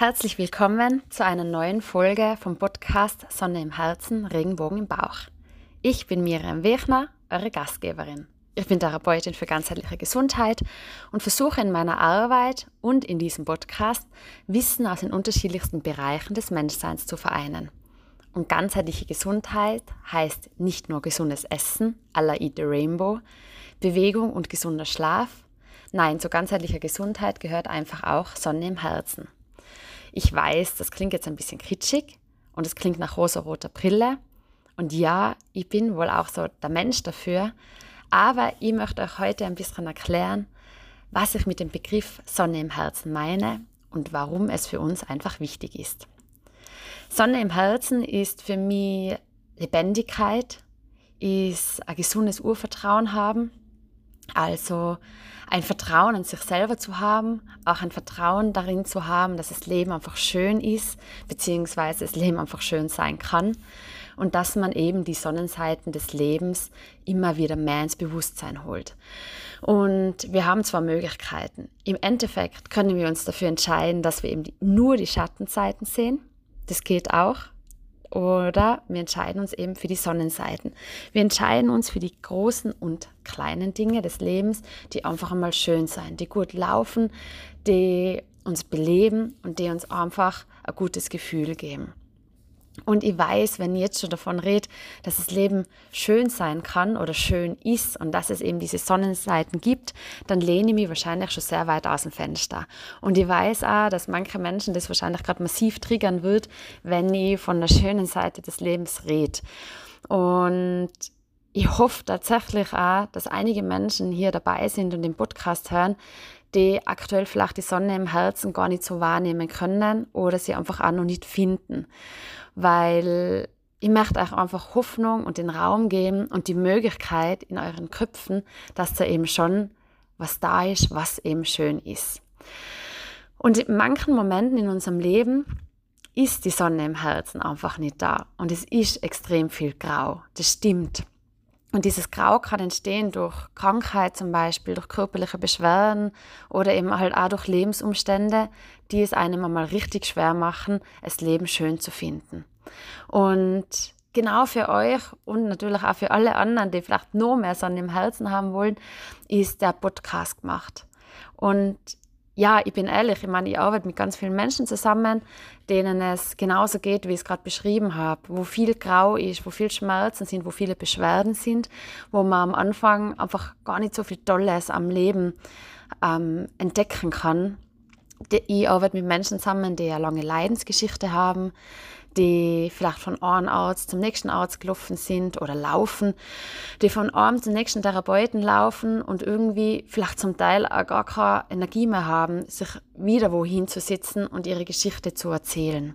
Herzlich willkommen zu einer neuen Folge vom Podcast Sonne im Herzen, Regenbogen im Bauch. Ich bin Miriam Wechner, eure Gastgeberin. Ich bin Therapeutin für ganzheitliche Gesundheit und versuche in meiner Arbeit und in diesem Podcast Wissen aus den unterschiedlichsten Bereichen des Menschseins zu vereinen. Und ganzheitliche Gesundheit heißt nicht nur gesundes Essen, à la Eat the Rainbow, Bewegung und gesunder Schlaf. Nein, zu ganzheitlicher Gesundheit gehört einfach auch Sonne im Herzen. Ich weiß, das klingt jetzt ein bisschen kitschig und es klingt nach rosa-roter Brille. Und ja, ich bin wohl auch so der Mensch dafür. Aber ich möchte euch heute ein bisschen erklären, was ich mit dem Begriff Sonne im Herzen meine und warum es für uns einfach wichtig ist. Sonne im Herzen ist für mich Lebendigkeit, ist ein gesundes Urvertrauen haben, also ein Vertrauen an sich selber zu haben, auch ein Vertrauen darin zu haben, dass das Leben einfach schön ist, beziehungsweise das Leben einfach schön sein kann und dass man eben die Sonnenseiten des Lebens immer wieder mehr ins Bewusstsein holt. Und wir haben zwar Möglichkeiten. Im Endeffekt können wir uns dafür entscheiden, dass wir eben nur die Schattenseiten sehen. Das geht auch. Oder wir entscheiden uns eben für die Sonnenseiten. Wir entscheiden uns für die großen und kleinen Dinge des Lebens, die einfach einmal schön sein, die gut laufen, die uns beleben und die uns einfach ein gutes Gefühl geben. Und ich weiß, wenn ich jetzt schon davon rede, dass das Leben schön sein kann oder schön ist und dass es eben diese Sonnenseiten gibt, dann lehne ich mich wahrscheinlich schon sehr weit aus dem Fenster. Und ich weiß auch, dass manche Menschen das wahrscheinlich gerade massiv triggern wird, wenn ich von der schönen Seite des Lebens rede. Und ich hoffe tatsächlich auch, dass einige Menschen hier dabei sind und den Podcast hören, die aktuell vielleicht die Sonne im Herzen gar nicht so wahrnehmen können oder sie einfach auch noch nicht finden weil ich möchte euch einfach Hoffnung und den Raum geben und die Möglichkeit in euren Köpfen, dass da eben schon was da ist, was eben schön ist. Und in manchen Momenten in unserem Leben ist die Sonne im Herzen einfach nicht da und es ist extrem viel grau. Das stimmt. Und dieses Grau kann entstehen durch Krankheit zum Beispiel, durch körperliche Beschwerden oder eben halt auch durch Lebensumstände, die es einem einmal richtig schwer machen, das Leben schön zu finden. Und genau für euch und natürlich auch für alle anderen, die vielleicht noch mehr Sonne im Herzen haben wollen, ist der Podcast gemacht. Und ja, ich bin ehrlich, ich meine, ich arbeite mit ganz vielen Menschen zusammen, denen es genauso geht, wie ich es gerade beschrieben habe, wo viel Grau ist, wo viel Schmerzen sind, wo viele Beschwerden sind, wo man am Anfang einfach gar nicht so viel Tolles am Leben ähm, entdecken kann. Ich arbeite mit Menschen zusammen, die eine lange Leidensgeschichte haben, die vielleicht von einem Arzt zum nächsten Arzt gelaufen sind oder laufen, die von einem zum nächsten Therapeuten laufen und irgendwie vielleicht zum Teil auch gar keine Energie mehr haben, sich wieder wohin zu sitzen und ihre Geschichte zu erzählen.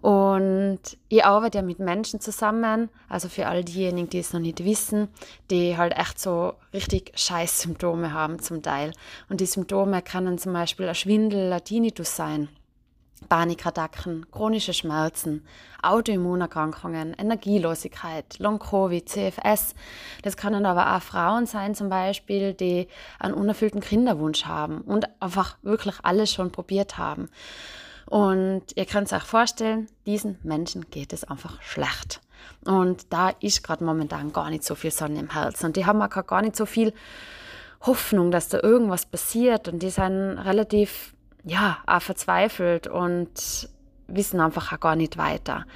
Und ich arbeite ja mit Menschen zusammen, also für all diejenigen, die es noch nicht wissen, die halt echt so richtig scheiß Symptome haben zum Teil. Und die Symptome können zum Beispiel ein Schwindel, ein Tinnitus sein Panikattacken, chronische Schmerzen, Autoimmunerkrankungen, Energielosigkeit, Long-Covid, CFS. Das können aber auch Frauen sein zum Beispiel, die einen unerfüllten Kinderwunsch haben und einfach wirklich alles schon probiert haben. Und ihr könnt euch vorstellen, diesen Menschen geht es einfach schlecht. Und da ist gerade momentan gar nicht so viel Sonne im Herzen. Und die haben auch gar nicht so viel Hoffnung, dass da irgendwas passiert. Und die sind relativ ja, auch verzweifelt und wissen einfach auch gar nicht weiter.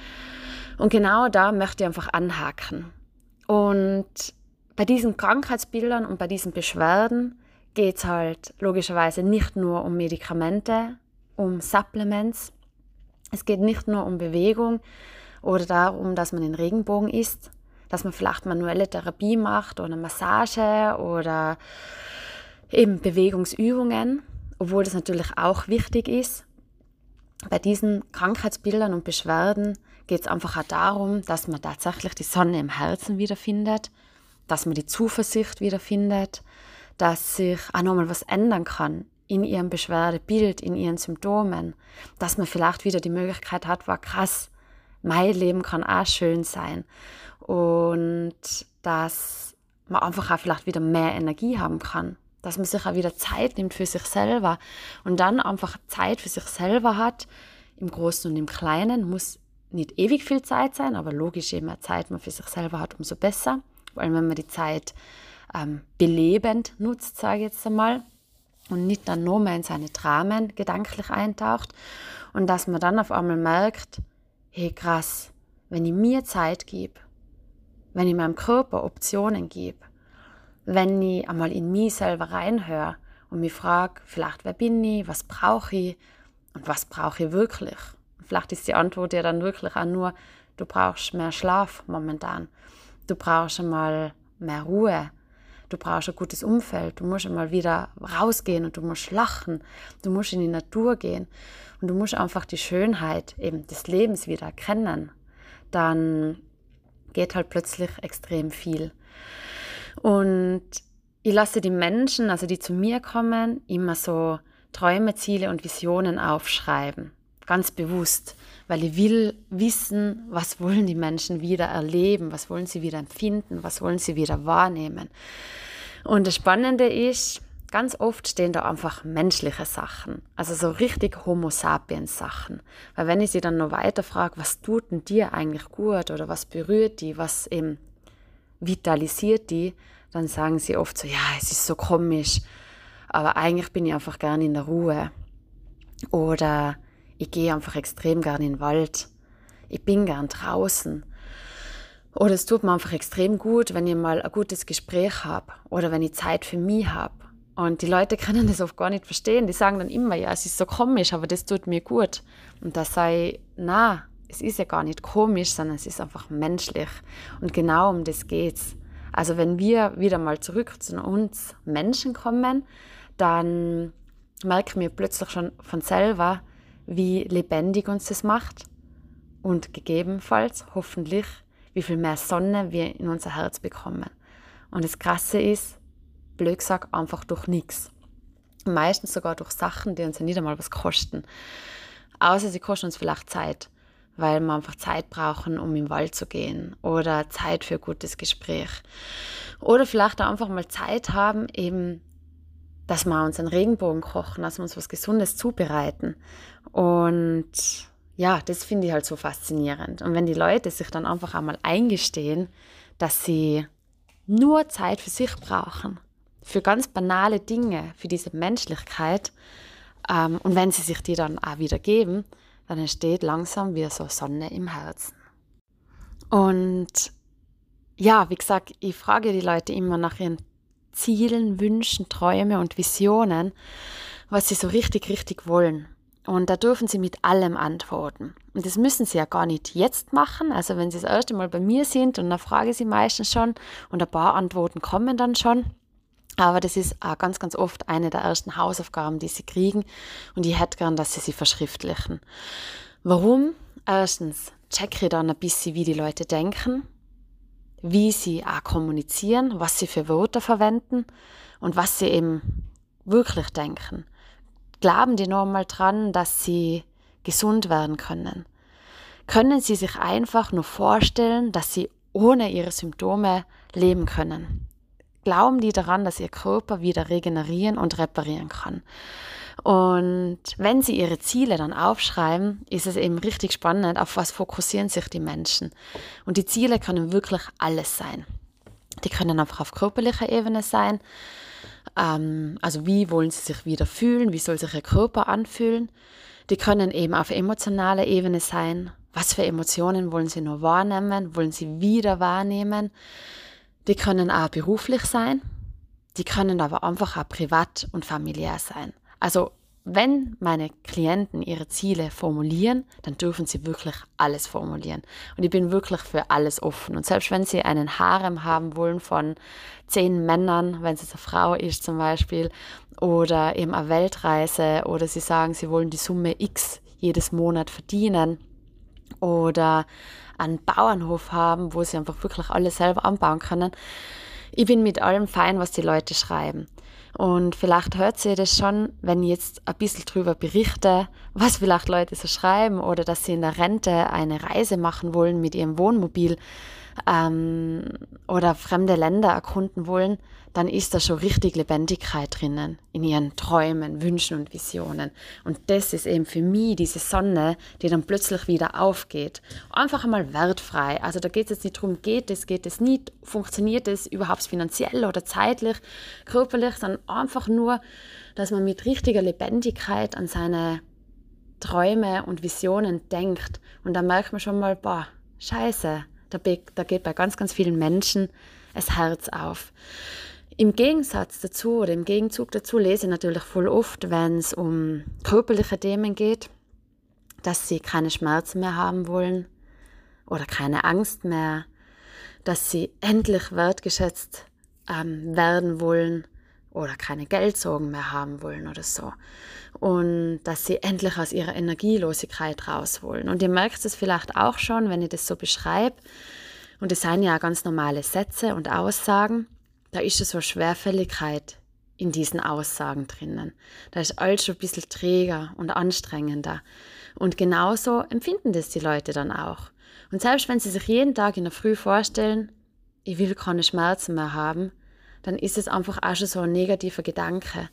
Und genau da möchte ich einfach anhaken. Und bei diesen Krankheitsbildern und bei diesen Beschwerden geht es halt logischerweise nicht nur um Medikamente, um Supplements. Es geht nicht nur um Bewegung oder darum, dass man den Regenbogen isst, dass man vielleicht manuelle Therapie macht oder Massage oder eben Bewegungsübungen, obwohl das natürlich auch wichtig ist. Bei diesen Krankheitsbildern und Beschwerden geht es einfach auch darum, dass man tatsächlich die Sonne im Herzen wiederfindet, dass man die Zuversicht wiederfindet, dass sich auch nochmal was ändern kann in ihrem Beschwerdebild, in ihren Symptomen, dass man vielleicht wieder die Möglichkeit hat, war krass, mein Leben kann auch schön sein und dass man einfach auch vielleicht wieder mehr Energie haben kann dass man sich auch wieder Zeit nimmt für sich selber und dann einfach Zeit für sich selber hat, im Großen und im Kleinen, muss nicht ewig viel Zeit sein, aber logisch, je mehr Zeit man für sich selber hat, umso besser. Vor allem, wenn man die Zeit ähm, belebend nutzt, sage ich jetzt einmal, und nicht dann nur mehr in seine Dramen gedanklich eintaucht. Und dass man dann auf einmal merkt, hey krass, wenn ich mir Zeit gebe, wenn ich meinem Körper Optionen gebe, wenn ich einmal in mich selber reinhöre und mich frage, vielleicht wer bin ich, was brauche ich und was brauche ich wirklich. vielleicht ist die Antwort ja dann wirklich auch nur, du brauchst mehr Schlaf momentan. Du brauchst einmal mehr Ruhe. Du brauchst ein gutes Umfeld. Du musst einmal wieder rausgehen und du musst lachen. Du musst in die Natur gehen und du musst einfach die Schönheit eben des Lebens wieder erkennen. Dann geht halt plötzlich extrem viel. Und ich lasse die Menschen, also die zu mir kommen, immer so Träume, Ziele und Visionen aufschreiben. Ganz bewusst, weil ich will wissen, was wollen die Menschen wieder erleben, was wollen sie wieder empfinden, was wollen sie wieder wahrnehmen. Und das Spannende ist, ganz oft stehen da einfach menschliche Sachen, also so richtig Homo sapiens Sachen. Weil wenn ich sie dann noch weiter frage, was tut denn dir eigentlich gut oder was berührt die, was eben vitalisiert die, dann sagen sie oft so, ja, es ist so komisch, aber eigentlich bin ich einfach gern in der Ruhe. Oder ich gehe einfach extrem gern in den Wald. Ich bin gern draußen. Oder es tut mir einfach extrem gut, wenn ich mal ein gutes Gespräch habe oder wenn ich Zeit für mich habe. Und die Leute können das oft gar nicht verstehen. Die sagen dann immer, ja, es ist so komisch, aber das tut mir gut. Und da sei, na, es ist ja gar nicht komisch, sondern es ist einfach menschlich. Und genau um das geht's. Also wenn wir wieder mal zurück zu uns Menschen kommen, dann merken wir plötzlich schon von selber, wie lebendig uns das macht und gegebenenfalls hoffentlich, wie viel mehr Sonne wir in unser Herz bekommen. Und das Krasse ist, blöd gesagt, einfach durch nichts. Meistens sogar durch Sachen, die uns ja nicht einmal was kosten. Außer sie kosten uns vielleicht Zeit weil wir einfach Zeit brauchen, um im Wald zu gehen oder Zeit für ein gutes Gespräch. Oder vielleicht auch einfach mal Zeit haben, eben, dass wir uns einen Regenbogen kochen, dass wir uns was Gesundes zubereiten. Und ja, das finde ich halt so faszinierend. Und wenn die Leute sich dann einfach einmal eingestehen, dass sie nur Zeit für sich brauchen, für ganz banale Dinge, für diese Menschlichkeit, ähm, und wenn sie sich die dann auch wieder geben, dann entsteht langsam wieder so Sonne im Herzen. Und ja, wie gesagt, ich frage die Leute immer nach ihren Zielen, Wünschen, Träume und Visionen, was sie so richtig, richtig wollen. Und da dürfen sie mit allem antworten. Und das müssen sie ja gar nicht jetzt machen. Also wenn sie das erste Mal bei mir sind und dann frage ich sie meistens schon und ein paar Antworten kommen dann schon, aber das ist auch ganz, ganz oft eine der ersten Hausaufgaben, die sie kriegen. Und ich hätte gern, dass sie sie verschriftlichen. Warum? Erstens checke ich dann ein bisschen, wie die Leute denken, wie sie auch kommunizieren, was sie für Wörter verwenden und was sie eben wirklich denken. Glauben die nochmal dran, dass sie gesund werden können? Können sie sich einfach nur vorstellen, dass sie ohne ihre Symptome leben können? Glauben die daran, dass ihr Körper wieder regenerieren und reparieren kann. Und wenn sie ihre Ziele dann aufschreiben, ist es eben richtig spannend, auf was fokussieren sich die Menschen. Und die Ziele können wirklich alles sein. Die können einfach auf körperlicher Ebene sein. Ähm, also wie wollen sie sich wieder fühlen? Wie soll sich ihr Körper anfühlen? Die können eben auf emotionaler Ebene sein. Was für Emotionen wollen sie nur wahrnehmen? Wollen sie wieder wahrnehmen? Die können auch beruflich sein, die können aber einfach auch privat und familiär sein. Also wenn meine Klienten ihre Ziele formulieren, dann dürfen sie wirklich alles formulieren. Und ich bin wirklich für alles offen. Und selbst wenn sie einen Harem haben wollen von zehn Männern, wenn es eine Frau ist zum Beispiel, oder eben eine Weltreise, oder sie sagen, sie wollen die Summe X jedes Monat verdienen, oder einen Bauernhof haben, wo sie einfach wirklich alles selber anbauen können. Ich bin mit allem fein, was die Leute schreiben. Und vielleicht hört ihr das schon, wenn ich jetzt ein bisschen drüber berichte, was vielleicht Leute so schreiben oder dass sie in der Rente eine Reise machen wollen mit ihrem Wohnmobil ähm, oder fremde Länder erkunden wollen, dann ist da schon richtig Lebendigkeit drinnen in ihren Träumen, Wünschen und Visionen. Und das ist eben für mich diese Sonne, die dann plötzlich wieder aufgeht. Einfach einmal wertfrei. Also da geht es jetzt nicht darum, geht es, geht es nicht, funktioniert es überhaupt finanziell oder zeitlich, körperlich, sondern einfach nur, dass man mit richtiger Lebendigkeit an seine Träume und Visionen denkt. Und da merkt man schon mal, boah, scheiße, da, da geht bei ganz, ganz vielen Menschen das Herz auf. Im Gegensatz dazu oder im Gegenzug dazu lese ich natürlich voll oft, wenn es um körperliche Themen geht, dass sie keine Schmerzen mehr haben wollen oder keine Angst mehr, dass sie endlich wertgeschätzt ähm, werden wollen oder keine Geldsorgen mehr haben wollen oder so. Und dass sie endlich aus ihrer Energielosigkeit raus wollen. Und ihr merkt es vielleicht auch schon, wenn ich das so beschreibe. Und das sind ja ganz normale Sätze und Aussagen da ist so eine Schwerfälligkeit in diesen Aussagen drinnen. Da ist alles schon ein bisschen träger und anstrengender. Und genauso empfinden das die Leute dann auch. Und selbst wenn sie sich jeden Tag in der Früh vorstellen, ich will keine Schmerzen mehr haben, dann ist es einfach auch schon so ein negativer Gedanke.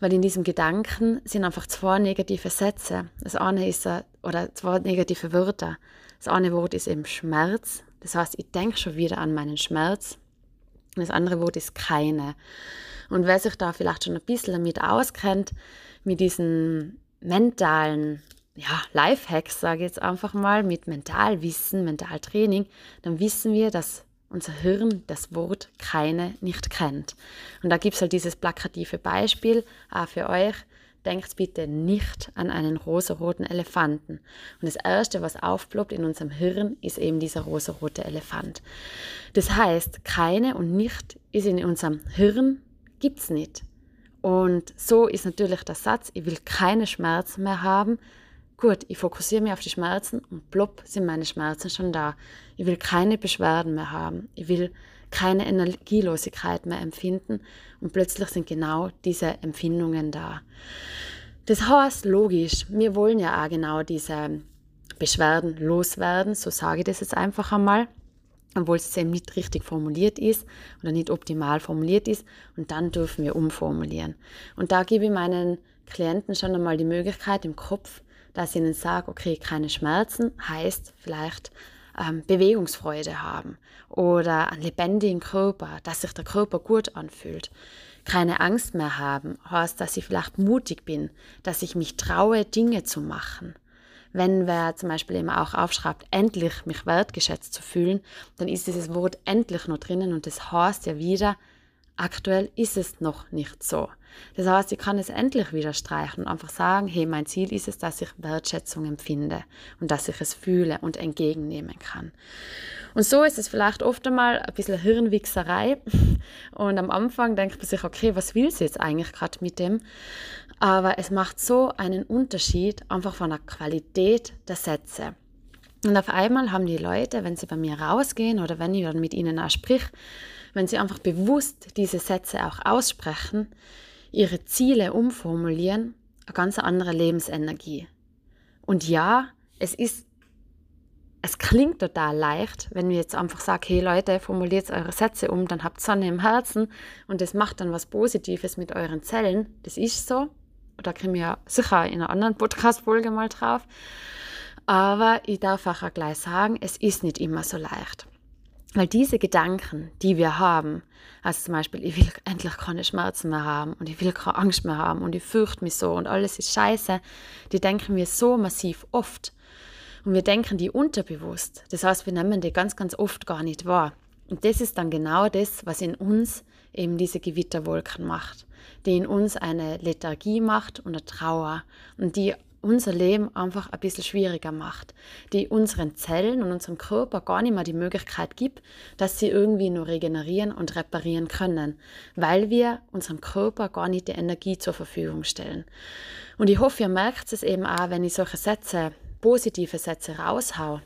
Weil in diesem Gedanken sind einfach zwei negative Sätze. Das eine ist, oder zwei negative Wörter. Das eine Wort ist eben Schmerz. Das heißt, ich denke schon wieder an meinen Schmerz. Das andere Wort ist keine. Und wer sich da vielleicht schon ein bisschen damit auskennt, mit diesen mentalen ja, Lifehacks, sage ich jetzt einfach mal, mit Mentalwissen, Mentaltraining, dann wissen wir, dass unser Hirn das Wort keine nicht kennt. Und da gibt es halt dieses plakative Beispiel auch für euch. Denkt bitte nicht an einen rosaroten Elefanten. Und das Erste, was aufploppt in unserem Hirn, ist eben dieser rosarote Elefant. Das heißt, keine und nicht ist in unserem Hirn, gibt es nicht. Und so ist natürlich der Satz, ich will keine Schmerzen mehr haben. Gut, ich fokussiere mich auf die Schmerzen und plopp sind meine Schmerzen schon da. Ich will keine Beschwerden mehr haben. Ich will keine Energielosigkeit mehr empfinden und plötzlich sind genau diese Empfindungen da. Das heißt, logisch, wir wollen ja auch genau diese Beschwerden loswerden, so sage ich das jetzt einfach einmal, obwohl es eben nicht richtig formuliert ist oder nicht optimal formuliert ist und dann dürfen wir umformulieren. Und da gebe ich meinen Klienten schon einmal die Möglichkeit im Kopf, dass ich ihnen sage, okay, keine Schmerzen heißt vielleicht ähm, Bewegungsfreude haben oder einen lebendigen Körper, dass sich der Körper gut anfühlt. Keine Angst mehr haben, heißt, dass ich vielleicht mutig bin, dass ich mich traue, Dinge zu machen. Wenn wer zum Beispiel eben auch aufschreibt, endlich mich wertgeschätzt zu fühlen, dann ist dieses Wort endlich noch drinnen und das heißt ja wieder, aktuell ist es noch nicht so. Das heißt, ich kann es endlich wieder streichen und einfach sagen, hey, mein Ziel ist es, dass ich Wertschätzung empfinde und dass ich es fühle und entgegennehmen kann. Und so ist es vielleicht oft einmal ein bisschen Hirnwichserei. Und am Anfang denkt man sich, okay, was will sie jetzt eigentlich gerade mit dem? Aber es macht so einen Unterschied einfach von der Qualität der Sätze. Und auf einmal haben die Leute, wenn sie bei mir rausgehen oder wenn ich dann mit ihnen auch sprich, wenn sie einfach bewusst diese Sätze auch aussprechen, ihre Ziele umformulieren, eine ganz andere Lebensenergie. Und ja, es ist, es klingt total leicht, wenn wir jetzt einfach sagen, hey Leute, formuliert eure Sätze um, dann habt Sonne im Herzen und das macht dann was Positives mit euren Zellen. Das ist so. Da kriegen wir sicher in einer anderen Podcast-Folge mal drauf. Aber ich darf auch gleich sagen, es ist nicht immer so leicht. Weil diese Gedanken, die wir haben, also zum Beispiel, ich will endlich keine Schmerzen mehr haben und ich will keine Angst mehr haben und ich fürchte mich so und alles ist scheiße, die denken wir so massiv oft. Und wir denken die unterbewusst. Das heißt, wir nehmen die ganz, ganz oft gar nicht wahr. Und das ist dann genau das, was in uns eben diese Gewitterwolken macht, die in uns eine Lethargie macht und eine Trauer und die unser Leben einfach ein bisschen schwieriger macht, die unseren Zellen und unserem Körper gar nicht mehr die Möglichkeit gibt, dass sie irgendwie nur regenerieren und reparieren können, weil wir unserem Körper gar nicht die Energie zur Verfügung stellen. Und ich hoffe, ihr merkt es eben auch, wenn ich solche Sätze, positive Sätze raushau,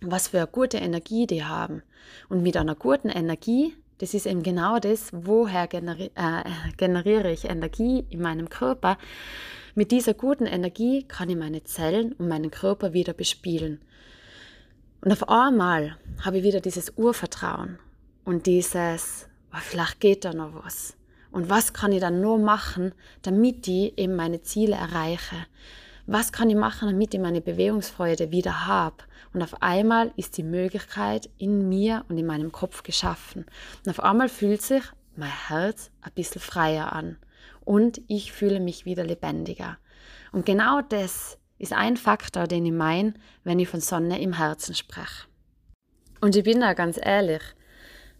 was für eine gute Energie die haben. Und mit einer guten Energie das ist eben genau das, woher generi äh, generiere ich Energie in meinem Körper. Mit dieser guten Energie kann ich meine Zellen und meinen Körper wieder bespielen. Und auf einmal habe ich wieder dieses Urvertrauen und dieses, oh, vielleicht geht da noch was. Und was kann ich dann nur machen, damit ich eben meine Ziele erreiche? Was kann ich machen, damit ich meine Bewegungsfreude wieder habe? Und auf einmal ist die Möglichkeit in mir und in meinem Kopf geschaffen. Und auf einmal fühlt sich mein Herz ein bisschen freier an. Und ich fühle mich wieder lebendiger. Und genau das ist ein Faktor, den ich meine, wenn ich von Sonne im Herzen spreche. Und ich bin da ganz ehrlich,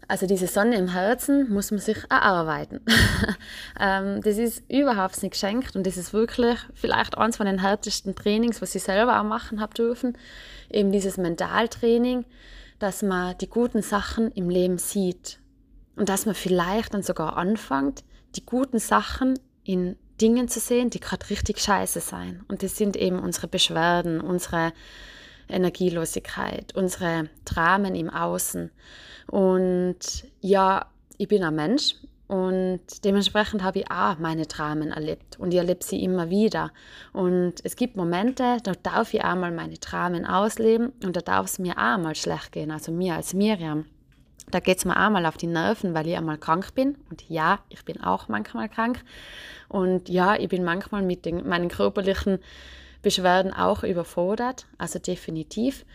also diese Sonne im Herzen muss man sich erarbeiten. ähm, das ist überhaupt nicht geschenkt und das ist wirklich vielleicht eines von den härtesten Trainings, was ich selber auch machen habe dürfen. Eben dieses Mentaltraining, dass man die guten Sachen im Leben sieht und dass man vielleicht dann sogar anfängt, die guten Sachen in Dingen zu sehen, die gerade richtig scheiße sein. Und das sind eben unsere Beschwerden, unsere Energielosigkeit, unsere Dramen im Außen. Und ja, ich bin ein Mensch und dementsprechend habe ich auch meine Dramen erlebt und ich erlebe sie immer wieder. Und es gibt Momente, da darf ich auch mal meine Dramen ausleben und da darf es mir auch mal schlecht gehen, also mir als Miriam. Da geht es mir auch mal auf die Nerven, weil ich einmal krank bin. Und ja, ich bin auch manchmal krank. Und ja, ich bin manchmal mit den, meinen körperlichen Beschwerden auch überfordert, also definitiv.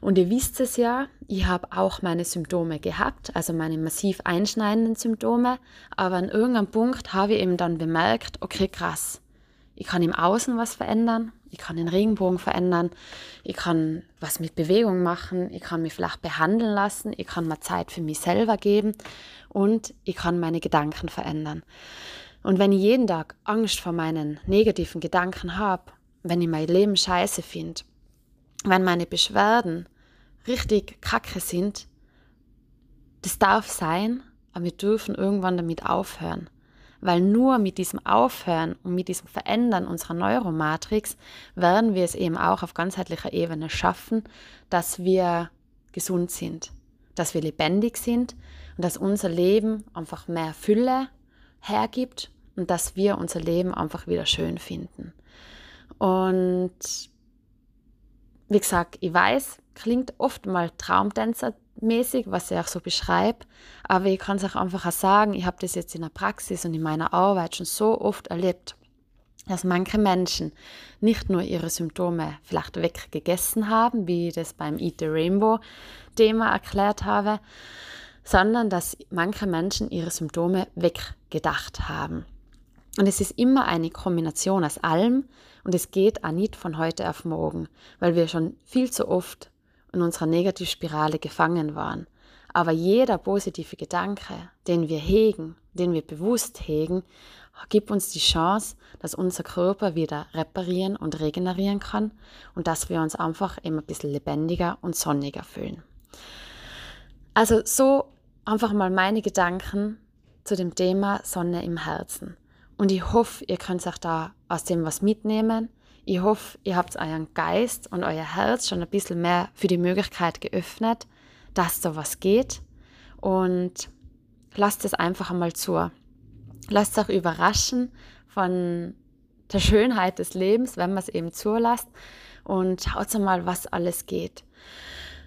Und ihr wisst es ja, ich habe auch meine Symptome gehabt, also meine massiv einschneidenden Symptome, aber an irgendeinem Punkt habe ich eben dann bemerkt, okay, krass, ich kann im Außen was verändern, ich kann den Regenbogen verändern, ich kann was mit Bewegung machen, ich kann mich vielleicht behandeln lassen, ich kann mir Zeit für mich selber geben und ich kann meine Gedanken verändern. Und wenn ich jeden Tag Angst vor meinen negativen Gedanken habe, wenn ich mein Leben scheiße finde, wenn meine Beschwerden richtig kacke sind, das darf sein, aber wir dürfen irgendwann damit aufhören. Weil nur mit diesem Aufhören und mit diesem Verändern unserer Neuromatrix werden wir es eben auch auf ganzheitlicher Ebene schaffen, dass wir gesund sind, dass wir lebendig sind und dass unser Leben einfach mehr Fülle hergibt und dass wir unser Leben einfach wieder schön finden. Und wie gesagt, ich weiß, klingt oft mal Traumtänzermäßig, was ich auch so beschreibe, aber ich kann es auch einfach auch sagen, ich habe das jetzt in der Praxis und in meiner Arbeit schon so oft erlebt, dass manche Menschen nicht nur ihre Symptome vielleicht weggegessen haben, wie ich das beim Eat the Rainbow Thema erklärt habe, sondern dass manche Menschen ihre Symptome weggedacht haben. Und es ist immer eine Kombination aus allem und es geht auch nicht von heute auf morgen, weil wir schon viel zu oft in unserer Negativspirale gefangen waren. Aber jeder positive Gedanke, den wir hegen, den wir bewusst hegen, gibt uns die Chance, dass unser Körper wieder reparieren und regenerieren kann und dass wir uns einfach immer ein bisschen lebendiger und sonniger fühlen. Also so einfach mal meine Gedanken zu dem Thema Sonne im Herzen. Und ich hoffe, ihr könnt euch da aus dem was mitnehmen. Ich hoffe, ihr habt euren Geist und euer Herz schon ein bisschen mehr für die Möglichkeit geöffnet, dass da was geht. Und lasst es einfach einmal zu. Lasst euch überraschen von der Schönheit des Lebens, wenn man es eben zulässt. Und schaut mal, was alles geht.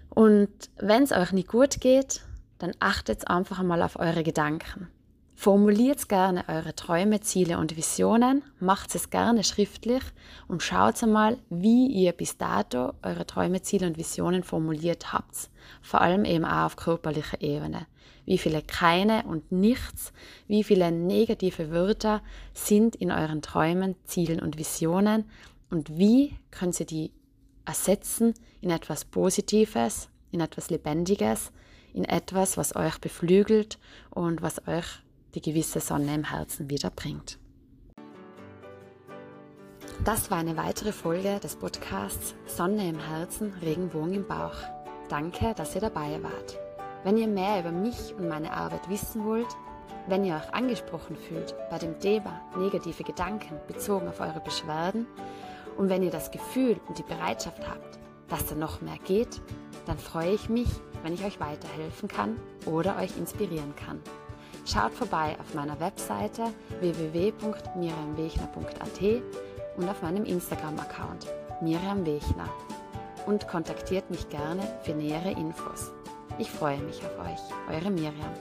Und wenn es euch nicht gut geht, dann achtet einfach einmal auf eure Gedanken. Formuliert gerne eure Träume, Ziele und Visionen, macht es gerne schriftlich und schaut einmal, wie ihr bis dato eure Träume, Ziele und Visionen formuliert habt. Vor allem eben auch auf körperlicher Ebene. Wie viele keine und nichts, wie viele negative Wörter sind in euren Träumen, Zielen und Visionen und wie könnt ihr die ersetzen in etwas Positives, in etwas Lebendiges, in etwas, was euch beflügelt und was euch die gewisse Sonne im Herzen wieder bringt. Das war eine weitere Folge des Podcasts Sonne im Herzen, Regenbogen im Bauch. Danke, dass ihr dabei wart. Wenn ihr mehr über mich und meine Arbeit wissen wollt, wenn ihr euch angesprochen fühlt bei dem Thema negative Gedanken bezogen auf eure Beschwerden und wenn ihr das Gefühl und die Bereitschaft habt, dass da noch mehr geht, dann freue ich mich, wenn ich euch weiterhelfen kann oder euch inspirieren kann. Schaut vorbei auf meiner Webseite www.miriamwechner.at und auf meinem Instagram-Account Miriam Wechner und kontaktiert mich gerne für nähere Infos. Ich freue mich auf euch, eure Miriam.